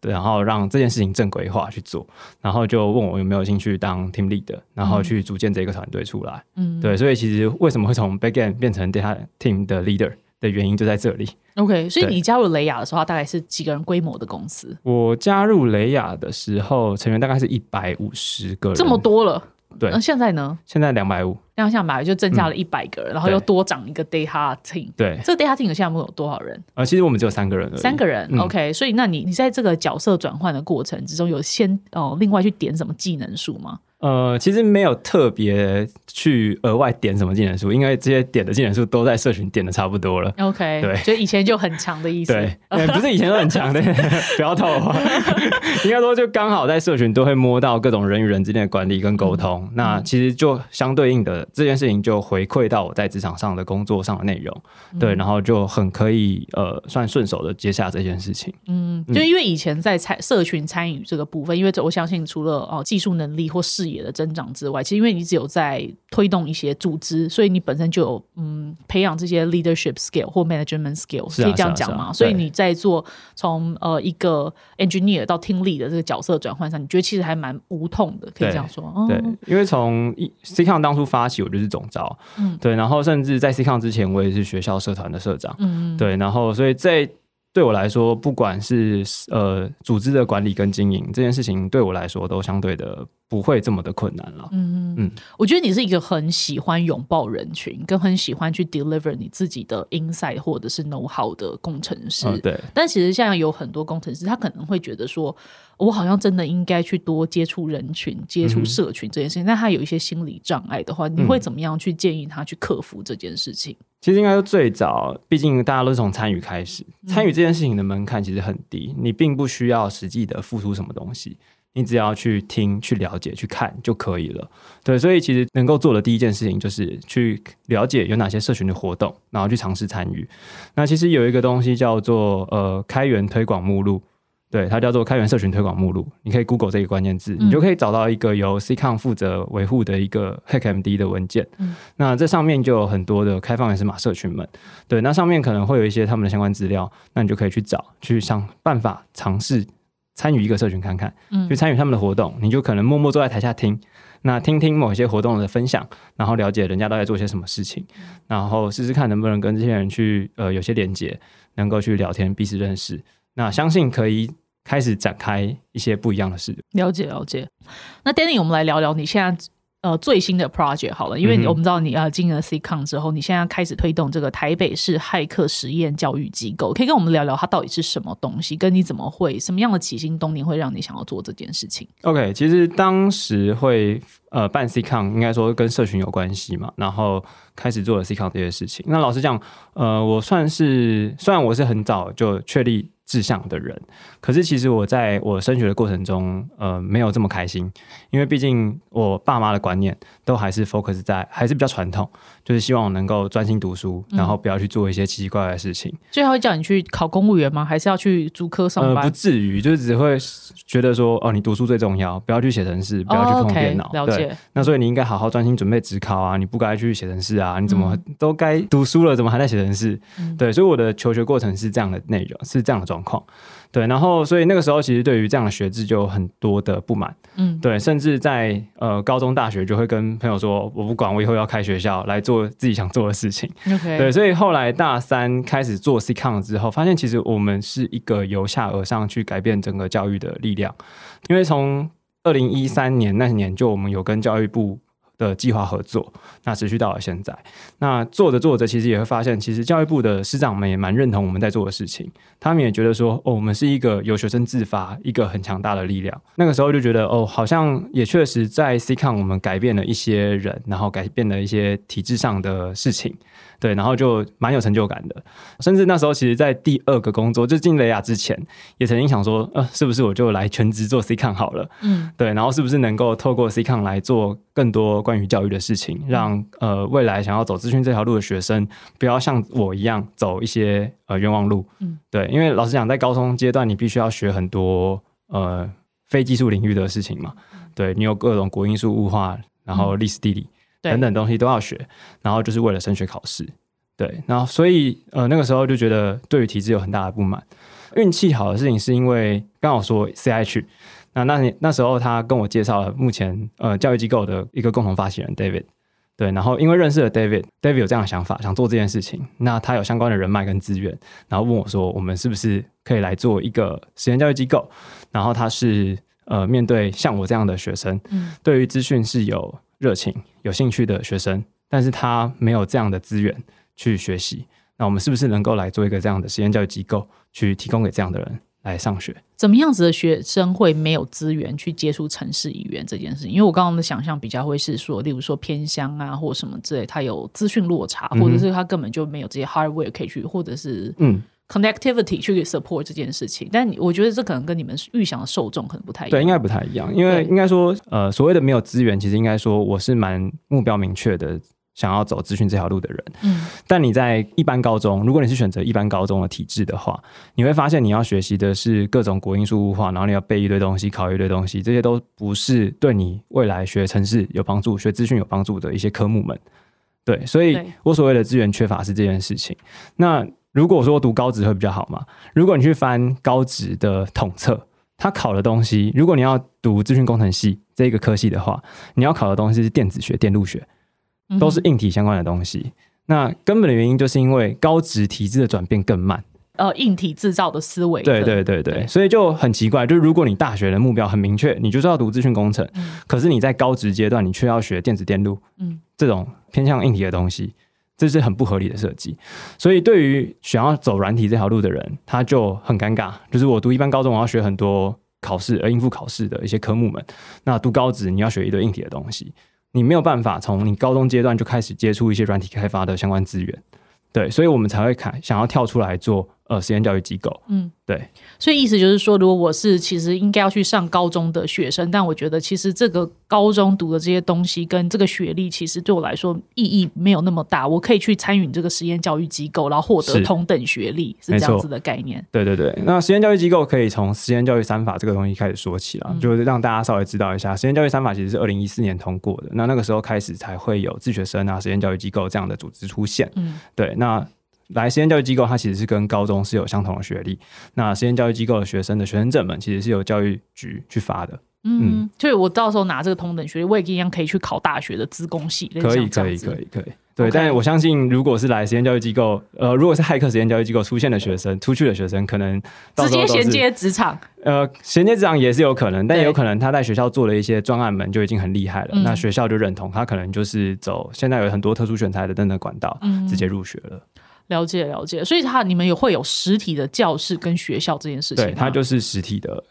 Speaker 1: 对，然后让这件事情正规化去做，然后就问我有没有兴趣当 team lead，然后去组建这个团队出来。嗯，对，所以其实为什么会从 backend 变成 data team 的 leader 的原因就在这里。
Speaker 2: OK，所以你加入雷亚的时候，大概是几个人规模的公司？
Speaker 1: 我加入雷亚的时候，成员大概是一百五十个人，
Speaker 2: 这么多了。
Speaker 1: 对，
Speaker 2: 那现在呢？
Speaker 1: 现在两百五，
Speaker 2: 两下百就增加了一百个人，然后又多涨一个 data team。
Speaker 1: 对，
Speaker 2: 这个 data team 项目有多少人？
Speaker 1: 呃，其实我们只有三个人，
Speaker 2: 三个人。OK，所以那你你在这个角色转换的过程之中，有先哦另外去点什么技能数吗？
Speaker 1: 呃，其实没有特别去额外点什么技能数，因为这些点的技能数都在社群点的差不多了。
Speaker 2: OK，
Speaker 1: 对，
Speaker 2: 就以前就很强的意思。
Speaker 1: 对，(laughs) 不是以前都很强的，(laughs) 不要套话。(laughs) 应该说，就刚好在社群都会摸到各种人与人之间的管理跟沟通。那其实就相对应的这件事情，就回馈到我在职场上的工作上的内容。对，然后就很可以呃，算顺手的接下这件事情。
Speaker 2: 嗯，就因为以前在参社群参与这个部分，因为我相信除了哦技术能力或视野。的增长之外，其实因为你只有在推动一些组织，所以你本身就有嗯培养这些 leadership skill 或 management skill，可以这样讲吗？所以你在做从呃一个 engineer 到听力的这个角色转换上，你觉得其实还蛮无痛的，可以这样说。
Speaker 1: 对，因为从一 C on 当初发起，我就是总招，嗯，对，然后甚至在 C on 之前，我也是学校社团的社长，嗯，对，然后所以在对我来说，不管是呃组织的管理跟经营这件事情，对我来说都相对的不会这么的困难了。嗯
Speaker 2: 嗯，我觉得你是一个很喜欢拥抱人群，跟很喜欢去 deliver 你自己的 insight 或者是 know how 的工程师。
Speaker 1: 对，
Speaker 2: 但其实现在有很多工程师，他可能会觉得说，我好像真的应该去多接触人群、接触社群这件事情。但他有一些心理障碍的话，你会怎么样去建议他去克服这件事情？
Speaker 1: 其实应该说最早，毕竟大家都是从参与开始，参与这件事情的门槛其实很低，你并不需要实际的付出什么东西，你只要去听、去了解、去看就可以了。对，所以其实能够做的第一件事情就是去了解有哪些社群的活动，然后去尝试参与。那其实有一个东西叫做呃开源推广目录。对，它叫做开源社群推广目录。你可以 Google 这个关键字，你就可以找到一个由 CCon 负责维护的一个 HackMD 的文件。那这上面就有很多的开放源码社群们。对，那上面可能会有一些他们的相关资料，那你就可以去找，去想办法尝试参与一个社群看看，去参与他们的活动。你就可能默默坐在台下听，那听听某一些活动的分享，然后了解人家都在做些什么事情，然后试试看能不能跟这些人去呃有些连接，能够去聊天，彼此认识。那相信可以。开始展开一些不一样的事。
Speaker 2: 了解了解。那 Danny，我们来聊聊你现在呃最新的 project 好了，因为我们知道你呃进了 CCon 之后，你现在开始推动这个台北市骇客实验教育机构，可以跟我们聊聊它到底是什么东西，跟你怎么会什么样的起心动念会让你想要做这件事情
Speaker 1: ？OK，其实当时会呃办 CCon，应该说跟社群有关系嘛，然后开始做了 CCon 这些事情。那老实讲，呃，我算是虽然我是很早就确立。志向的人，可是其实我在我升学的过程中，呃，没有这么开心，因为毕竟我爸妈的观念都还是 focus 在，还是比较传统，就是希望我能够专心读书，然后不要去做一些奇奇怪怪的事情。
Speaker 2: 所以他会叫你去考公务员吗？还是要去主科上班？
Speaker 1: 不至于，就是只会觉得说，哦，你读书最重要，不要去写程式，不要去碰电脑。
Speaker 2: 了解。
Speaker 1: 那所以你应该好好专心准备职考啊，你不该去写程式啊，你怎么都该读书了，怎么还在写程式？对，所以我的求学过程是这样的内容，是这样的状。况，对，然后所以那个时候其实对于这样的学制就有很多的不满，嗯，对，甚至在呃高中大学就会跟朋友说，我不管，我以后要开学校来做自己想做的事情
Speaker 2: ，OK，
Speaker 1: 对，所以后来大三开始做 C CON 之后，发现其实我们是一个由下而上去改变整个教育的力量，因为从二零一三年那年就我们有跟教育部。的计划合作，那持续到了现在。那做着做着，其实也会发现，其实教育部的师长们也蛮认同我们在做的事情。他们也觉得说，哦，我们是一个由学生自发、一个很强大的力量。那个时候就觉得，哦，好像也确实在 C CON 我们改变了一些人，然后改变了一些体制上的事情。对，然后就蛮有成就感的，甚至那时候其实，在第二个工作就进雷亚之前，也曾经想说，呃，是不是我就来全职做 C CON 好了？嗯，对，然后是不是能够透过 C CON 来做更多关于教育的事情，让呃未来想要走资讯这条路的学生，不要像我一样走一些呃冤枉路。嗯，对，因为老实讲，在高中阶段，你必须要学很多呃非技术领域的事情嘛，对你有各种国因素、物化，然后历史、地理。等等东西都要学，然后就是为了升学考试，对，然后所以呃那个时候就觉得对于体制有很大的不满，运气好的事情是因为刚好说 CH，那那那时候他跟我介绍了目前呃教育机构的一个共同发起人 David。对，然后因为认识了 David，David 有这样的想法，想做这件事情，那他有相关的人脉跟资源，然后问我说，我们是不是可以来做一个实验教育机构？然后他是呃面对像我这样的学生，嗯，对于资讯是有热情、有兴趣的学生，但是他没有这样的资源去学习，那我们是不是能够来做一个这样的实验教育机构，去提供给这样的人？来上学，
Speaker 2: 怎么样子的学生会没有资源去接触城市语言这件事情？因为我刚刚的想象比较会是说，例如说偏乡啊，或什么之类，他有资讯落差，或者是他根本就没有这些 hardware 可以去，或者是嗯 connectivity 去 support 这件事情。但我觉得这可能跟你们预想的受众可能不太一样，
Speaker 1: 对，应该不太一样。因为应该说，呃，所谓的没有资源，其实应该说我是蛮目标明确的。想要走资讯这条路的人，嗯，但你在一般高中，如果你是选择一般高中的体制的话，你会发现你要学习的是各种国音数物化，然后你要背一堆东西，考一堆东西，这些都不是对你未来学城市有帮助、学资讯有帮助的一些科目们。对，所以我所谓的资源缺乏是这件事情。那如果说读高职会比较好嘛？如果你去翻高职的统测，他考的东西，如果你要读资讯工程系这个科系的话，你要考的东西是电子学、电路学。都是硬体相关的东西，那根本的原因就是因为高职体制的转变更慢。
Speaker 2: 呃，硬体制造的思维，
Speaker 1: 对对对对，所以就很奇怪，就是如果你大学的目标很明确，你就是要读资讯工程，可是你在高职阶段你却要学电子电路，嗯，这种偏向硬体的东西，这是很不合理的设计。所以对于想要走软体这条路的人，他就很尴尬，就是我读一般高中，我要学很多考试而应付考试的一些科目们，那读高职你要学一堆硬体的东西。你没有办法从你高中阶段就开始接触一些软体开发的相关资源，对，所以我们才会看想要跳出来做。呃，实验教育机构，嗯，对，
Speaker 2: 所以意思就是说，如果我是其实应该要去上高中的学生，但我觉得其实这个高中读的这些东西跟这个学历，其实对我来说意义没有那么大。我可以去参与这个实验教育机构，然后获得同等学历，是这样子的概念。
Speaker 1: 对对对，那实验教育机构可以从实验教育三法这个东西开始说起了，就是让大家稍微知道一下，实验教育三法其实是二零一四年通过的，那那个时候开始才会有自学生啊、实验教育机构这样的组织出现。嗯，对，那。来实验教育机构，它其实是跟高中是有相同的学历。那实验教育机构的学生的学生证们，其实是由教育局去发的。
Speaker 2: 嗯，所以我到时候拿这个同等学历，我也一样可以去考大学的资工系。
Speaker 1: 可以，可以，可以，可以。对，但是我相信，如果是来实验教育机构，呃，如果是骇客实验教育机构出现的学生，出去的学生，可能
Speaker 2: 直接衔接职场。
Speaker 1: 呃，衔接职场也是有可能，但也有可能他在学校做了一些专案门就已经很厉害了，那学校就认同他，可能就是走现在有很多特殊选材的等等管道，直接入学了。
Speaker 2: 了解了解，所以他你们有会有实体的教室跟学校这件事情，
Speaker 1: 对，它就是实体的。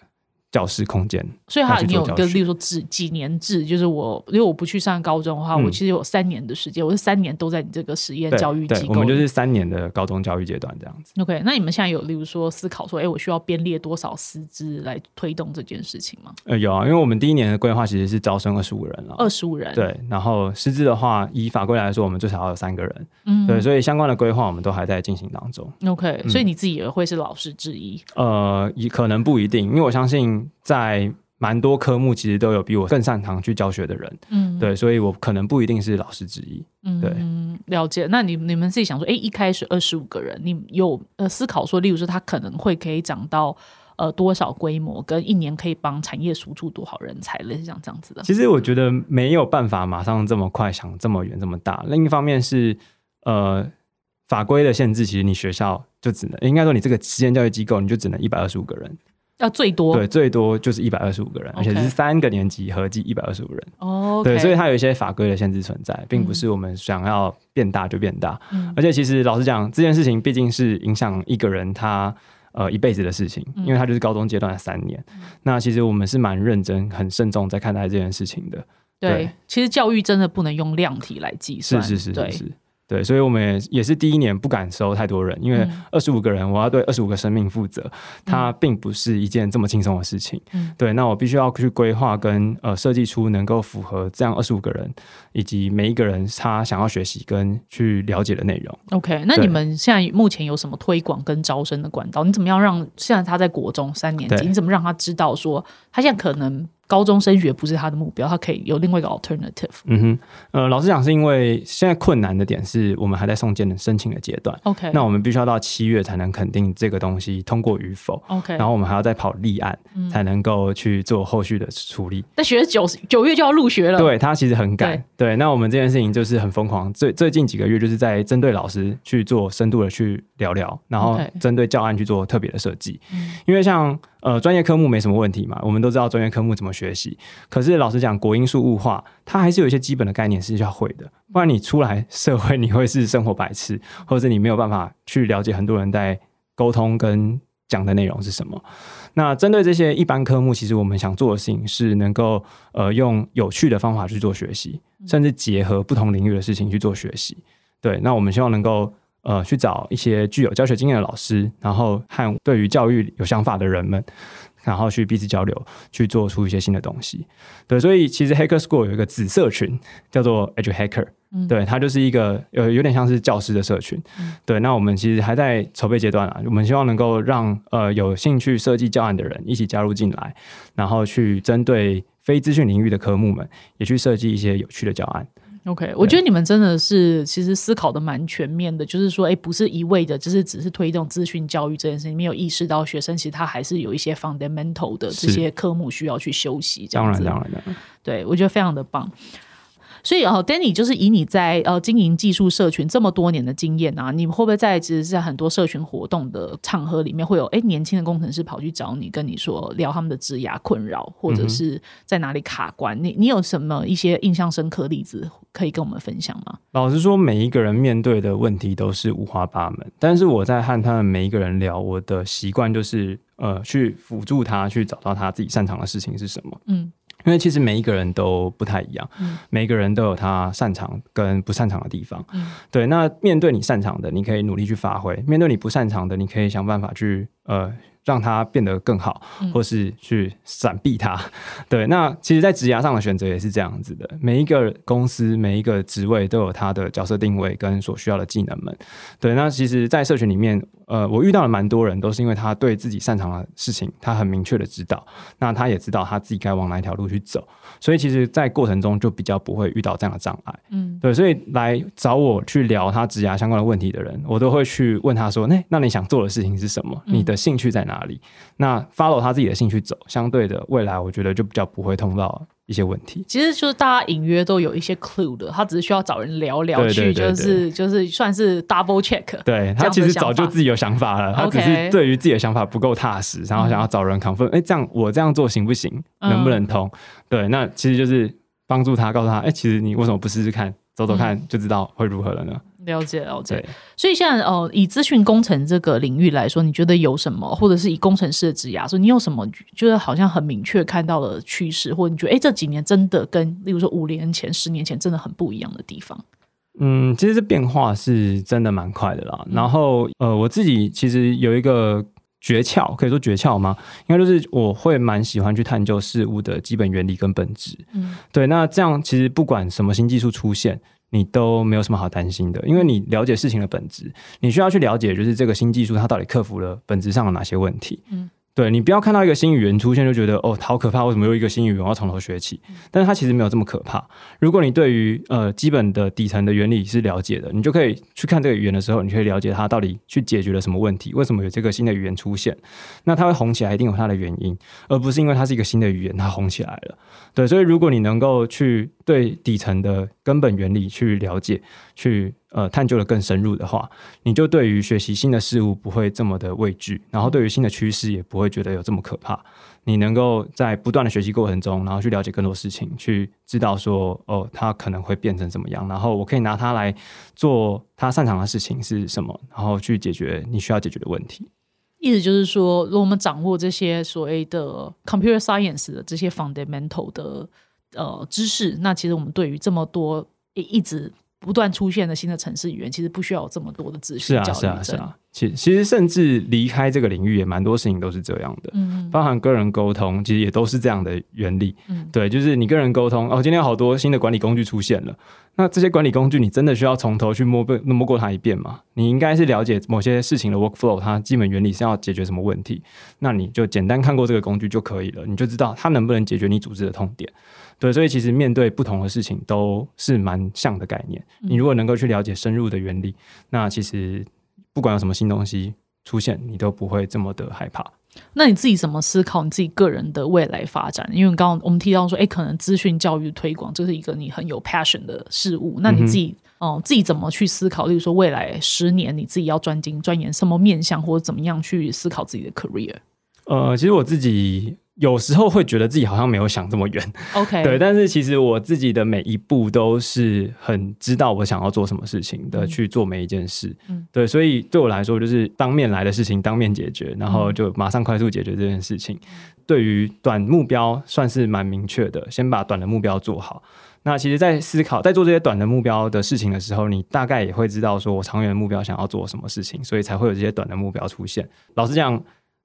Speaker 1: 教室空间，
Speaker 2: 所以他你有个，例如说几几年制，就是我因为我不去上高中的话，我其实有三年的时间，我是三年都在你这个实验教育机构，
Speaker 1: 我们就是三年的高中教育阶段这样子。
Speaker 2: OK，那你们现在有例如说思考说，哎，我需要编列多少师资来推动这件事情吗？
Speaker 1: 呃，有啊，因为我们第一年的规划其实是招生二十五人了，
Speaker 2: 二十五人，
Speaker 1: 对，然后师资的话，以法规来说，我们最少要有三个人，嗯，对，所以相关的规划我们都还在进行当中。
Speaker 2: OK，所以你自己也会是老师之一？
Speaker 1: 呃，也可能不一定，因为我相信在。蛮多科目其实都有比我更擅长去教学的人，嗯，对，所以我可能不一定是老师之一，嗯，对，
Speaker 2: 了解。那你你们自己想说，哎，一开始二十五个人，你有呃思考说，例如说他可能会可以涨到呃多少规模，跟一年可以帮产业输出多少人才，类似像这样子的。
Speaker 1: 其实我觉得没有办法马上这么快想这么远这么大。另一方面是呃法规的限制，其实你学校就只能应该说你这个实验教育机构，你就只能一百二十五个人。
Speaker 2: 要最多
Speaker 1: 对，最多就是一百二十五个人，而且是三个年级合计一百二十五人。哦，对，所以它有一些法规的限制存在，并不是我们想要变大就变大。而且其实老实讲，这件事情毕竟是影响一个人他呃一辈子的事情，因为他就是高中阶段的三年。那其实我们是蛮认真、很慎重在看待这件事情的。
Speaker 2: 对，其实教育真的不能用量体来计算。
Speaker 1: 是是是是是。对，所以我们也也是第一年不敢收太多人，因为二十五个人，我要对二十五个生命负责，它并不是一件这么轻松的事情。对，那我必须要去规划跟呃设计出能够符合这样二十五个人以及每一个人他想要学习跟去了解的内容。
Speaker 2: OK，那你们现在目前有什么推广跟招生的管道？你怎么样让现在他在国中三年级，你怎么让他知道说他现在可能？高中升学不是他的目标，他可以有另外一个 alternative。
Speaker 1: 嗯哼，呃，老实讲，是因为现在困难的点是我们还在送件的申请的阶段。
Speaker 2: OK，
Speaker 1: 那我们必须要到七月才能肯定这个东西通过与否
Speaker 2: ，OK，
Speaker 1: 然后我们还要再跑立案，
Speaker 2: 嗯
Speaker 1: 才能够去做后续的处理。
Speaker 2: 那学九九月就要入学了，
Speaker 1: 对他其实很赶，对。那我们这件事情就是很疯狂，最最近几个月就是在针对老师去做深度的去聊聊，然后针对教案去做特别的设计。
Speaker 2: 嗯
Speaker 1: 因为像呃专业科目没什么问题嘛，我们都知道专业科目怎么学习。可是老实讲，国英数物化，它还是有一些基本的概念是要会的，不然你出来社会你会是生活白痴，或者你没有办法去了解很多人在沟通跟讲的内容是什么。那针对这些一般科目，其实我们想做的事情是能够呃用有趣的方法去做学习，甚至结合不同领域的事情去做学习。对，那我们希望能够呃去找一些具有教学经验的老师，然后和对于教育有想法的人们，然后去彼此交流，去做出一些新的东西。对，所以其实 Hacker School 有一个子社群叫做 Edge Hacker。
Speaker 2: 嗯
Speaker 1: 对，它就是一个呃有点像是教师的社群。
Speaker 2: 嗯
Speaker 1: 对，那我们其实还在筹备阶段啊，我们希望能够让呃有兴趣设计教案的人一起加入进来，然后去针对非资讯领域的科目们，也去设计一些有趣的教案。
Speaker 2: OK，我觉得你们真的是其实思考的蛮全面的，就是说，哎，不是一味的，就是只是推动资讯教育这件事情，没有意识到学生其实他还是有一些 fundamental 的这些科目需要去修习，这样子。
Speaker 1: 当然，当然，当然。
Speaker 2: 对，我觉得非常的棒。所以哦，Danny 就是以你在呃经营技术社群这么多年的经验啊，你会不会在其实在很多社群活动的场合里面，会有哎年轻的工程师跑去找你，跟你说聊他们的职涯困扰，或者是在哪里卡关？你你有什么一些印象深刻例子可以跟我们分享吗？
Speaker 1: 老实说，每一个人面对的问题都是五花八门，但是我在和他们每一个人聊，我的习惯就是呃，去辅助他去找到他自己擅长的事情是什么。
Speaker 2: 嗯
Speaker 1: 因为其实每一个人都不太一样，
Speaker 2: 嗯
Speaker 1: 每一个人都有他擅长跟不擅长的地方。
Speaker 2: 嗯
Speaker 1: 对，那面对你擅长的，你可以努力去发挥；面对你不擅长的，你可以想办法去呃让它变得更好，
Speaker 2: 嗯
Speaker 1: 或是去闪避它。(laughs) 对，那其实，在职涯上的选择也是这样子的。每一个公司、每一个职位都有它的角色定位跟所需要的技能们。对，那其实，在社群里面，呃，我遇到了蛮多人，都是因为他对自己擅长的事情，他很明确的知道，那他也知道他自己该往哪一条路去走，所以其实，在过程中就比较不会遇到这样的障碍。
Speaker 2: 嗯
Speaker 1: 对，所以来找我去聊他职涯相关的问题的人，我都会去问他说：“那那你想做的事情是什么？
Speaker 2: 嗯
Speaker 1: 你的兴趣在哪里？”那 follow 他自己的兴趣走，相对的未来我觉得就比较不会碰到一些问题。
Speaker 2: 其实就是大家隐约都有一些 clue 的，他只是需要找人聊聊
Speaker 1: 对
Speaker 2: 去，就是就是算是 double check。
Speaker 1: 对他其实早就自己有想法了，他只是对于自己的想法不够踏实，然后想要找人 confirm，哎、这样我这样做行不行？
Speaker 2: 嗯
Speaker 1: 能不能通？对，那其实就是帮助他，告诉他，哎、其实你为什么不试试看，走走看就知道会如何了呢？
Speaker 2: 了解了解。所以现在呃，以资讯工程这个领域来说，你觉得有什么，或者是以工程师的职涯说，你有什么觉得好像很明确看到了趋势，或者你觉得哎这几年真的跟例如说五年前、十年前真的很不一样的地方？
Speaker 1: 嗯，其实这变化是真的蛮快的啦。
Speaker 2: 嗯
Speaker 1: 然后呃，我自己其实有一个诀窍，可以说诀窍吗？应该就是我会蛮喜欢去探究事物的基本原理跟本质。
Speaker 2: 嗯
Speaker 1: 对，那这样其实不管什么新技术出现，你都没有什么好担心的，因为你了解事情的本质，你需要去了解就是这个新技术它到底克服了本质上的哪些问题。
Speaker 2: 嗯
Speaker 1: 对你不要看到一个新语言出现就觉得哦好可怕，为什么又一个新语言我要从头学起？但是它其实没有这么可怕。如果你对于呃基本的底层的原理是了解的，你就可以去看这个语言的时候，你可以了解它到底去解决了什么问题，为什么有这个新的语言出现。那它会红起来，一定有它的原因，而不是因为它是一个新的语言它红起来了。对，所以如果你能够去对底层的根本原理去了解，去呃探究的更深入的话，你就对于学习新的事物不会这么的畏惧，然后对于新的趋势也不会觉得有这么可怕。你能够在不断的学习过程中，然后去了解更多事情，去知道说哦，它可能会变成怎么样，然后我可以拿它来做他擅长的事情是什么，然后去解决你需要解决的问题。
Speaker 2: 意思就是说，如果我们掌握这些所谓的 computer science 的这些 fundamental 的呃知识，那其实我们对于这么多一一直不断出现的新的城市语言，其实不需要有这么多的资
Speaker 1: 是啊，
Speaker 2: 讯焦虑
Speaker 1: 是啊，是。啊，其其实甚至离开这个领域也蛮多事情都是这样的，
Speaker 2: 嗯
Speaker 1: 包含个人沟通，其实也都是这样的原理。
Speaker 2: 嗯
Speaker 1: 对，就是你跟人沟通哦，今天有好多新的管理工具出现了，那这些管理工具你真的需要从头去摸过摸过它一遍吗？你应该是了解某些事情的 workflow，它基本原理是要解决什么问题，那你就简单看过这个工具就可以了，你就知道它能不能解决你组织的痛点。对，所以其实面对不同的事情都是蛮像的概念。你如果能够去了解深入的原理，那其实不管有什么新东西出现，你都不会这么的害怕。
Speaker 2: 那你自己怎么思考你自己个人的未来发展？因为刚刚我们提到说，哎，可能资讯教育推广这是一个你很有 passion 的事物。那你自己，哦、自己怎么去思考？例如说，未来十年你自己要专精钻研什么面向，或者怎么样去思考自己的 career？
Speaker 1: 呃，其实我自己有时候会觉得自己好像没有想这么远
Speaker 2: ，OK，(laughs)
Speaker 1: 对，但是其实我自己的每一步都是很知道我想要做什么事情的，
Speaker 2: 嗯
Speaker 1: 去做每一件事。
Speaker 2: 嗯
Speaker 1: 对，所以对我来说，就是当面来的事情当面解决，然后就马上快速解决这件事情。对于短目标算是蛮明确的，先把短的目标做好。那其实，在思考在做这些短的目标的事情的时候，你大概也会知道说我长远的目标想要做什么事情，所以才会有这些短的目标出现。老实讲，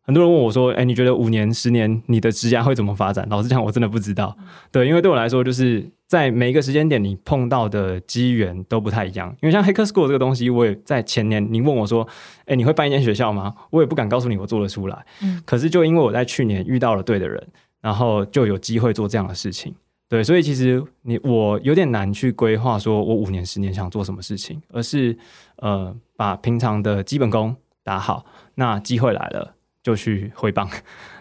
Speaker 1: 很多人问我说：“哎、你觉得五年、十年你的职涯会怎么发展？”老实讲，我真的不知道。对，因为对我来说，就是在每一个时间点，你碰到的机缘都不太一样。因为像 Hacker School 这个东西，我也在前年，你问我说：“哎、你会办一间学校吗？”我也不敢告诉你我做得出来。
Speaker 2: 嗯
Speaker 1: 可是就因为我在去年遇到了对的人，然后就有机会做这样的事情。对，所以其实你我有点难去规划，说我五年、十年想做什么事情，而是呃，把平常的基本功打好，那机会来了就去挥棒，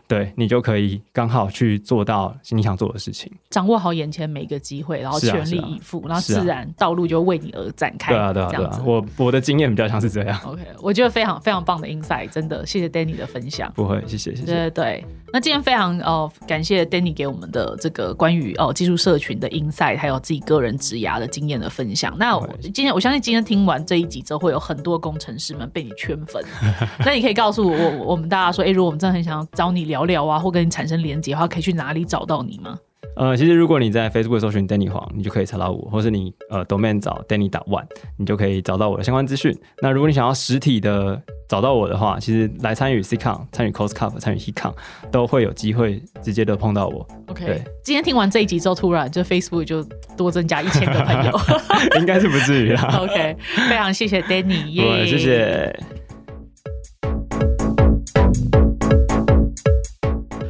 Speaker 1: 对你就可以刚好去做到你想做的事情。
Speaker 2: 掌握好眼前每一个机会，然后全力
Speaker 1: 是啊啊
Speaker 2: 以赴，然后自然道路就为你而展开。
Speaker 1: 对啊，对啊，对啊。我我的经验比较像是这样。
Speaker 2: OK，我觉得非常非常棒的 insight，真的谢谢 Danny 的分享。
Speaker 1: 不会，谢谢，谢
Speaker 2: 对对
Speaker 1: 谢。
Speaker 2: 对，那今天非常呃感谢 Danny 给我们的这个关于哦、技术社群的 insight，还有自己个人职涯的经验的分享。那我今天我相信今天听完这一集之后，会有很多工程师们被你圈粉。(laughs) 那你可以告诉我我我们大家说，哎、如果我们真的很想要找你聊聊聊啊，或跟你产生连接的话，可以去哪里找到你吗？
Speaker 1: 呃，其实如果你在 Facebook 搜寻 Danny 黄，你就可以查到我，或是你呃 domain 找 Danny 打 one，你就可以找到我的相关资讯。那如果你想要实体的找到我的话，其实来参与 CCon、参与 CosCup、参与 HeCon 都会有机会直接的碰到我，(laughs)
Speaker 2: OK，今天听完这一集之后，突然就 Facebook 就多增加一千个朋友。(laughs)
Speaker 1: 应该是不至于啦。(laughs)
Speaker 2: OK，非常谢谢 Danny，
Speaker 1: 不
Speaker 2: 耶、
Speaker 1: 会，谢谢。